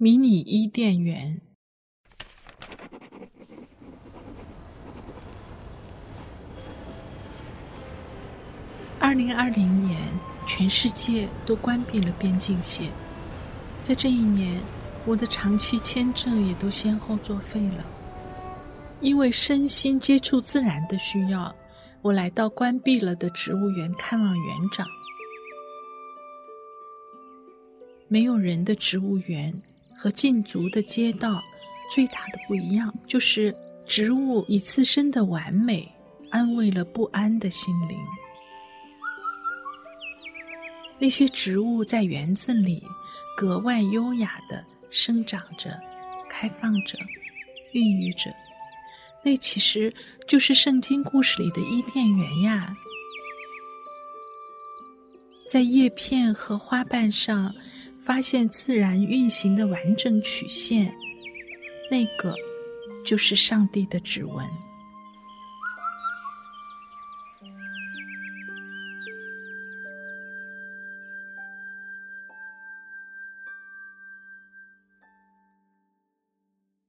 迷你伊甸园。二零二零年，全世界都关闭了边境线。在这一年，我的长期签证也都先后作废了。因为身心接触自然的需要，我来到关闭了的植物园看望园长。没有人的植物园和禁足的街道，最大的不一样就是植物以自身的完美安慰了不安的心灵。那些植物在园子里格外优雅的生长着、开放着、孕育着，那其实就是圣经故事里的伊甸园呀。在叶片和花瓣上发现自然运行的完整曲线，那个就是上帝的指纹。